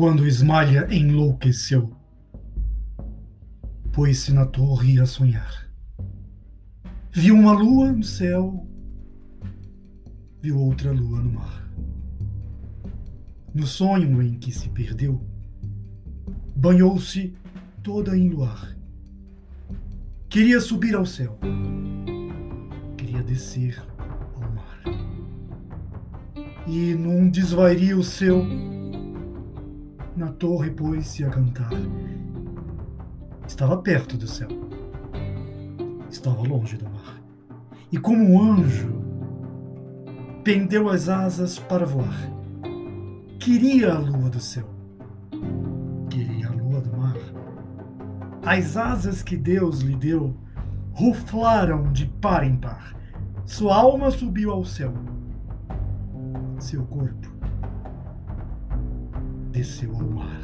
Quando Ismalha enlouqueceu, pôs-se na torre a sonhar. Viu uma lua no céu, viu outra lua no mar. No sonho em que se perdeu, banhou-se toda em luar. Queria subir ao céu, queria descer ao mar. E num desvario seu, na torre pôs-se a cantar. Estava perto do céu, estava longe do mar. E como um anjo, pendeu as asas para voar. Queria a lua do céu, queria a lua do mar. As asas que Deus lhe deu ruflaram de par em par. Sua alma subiu ao céu. Seu corpo desse ao mar.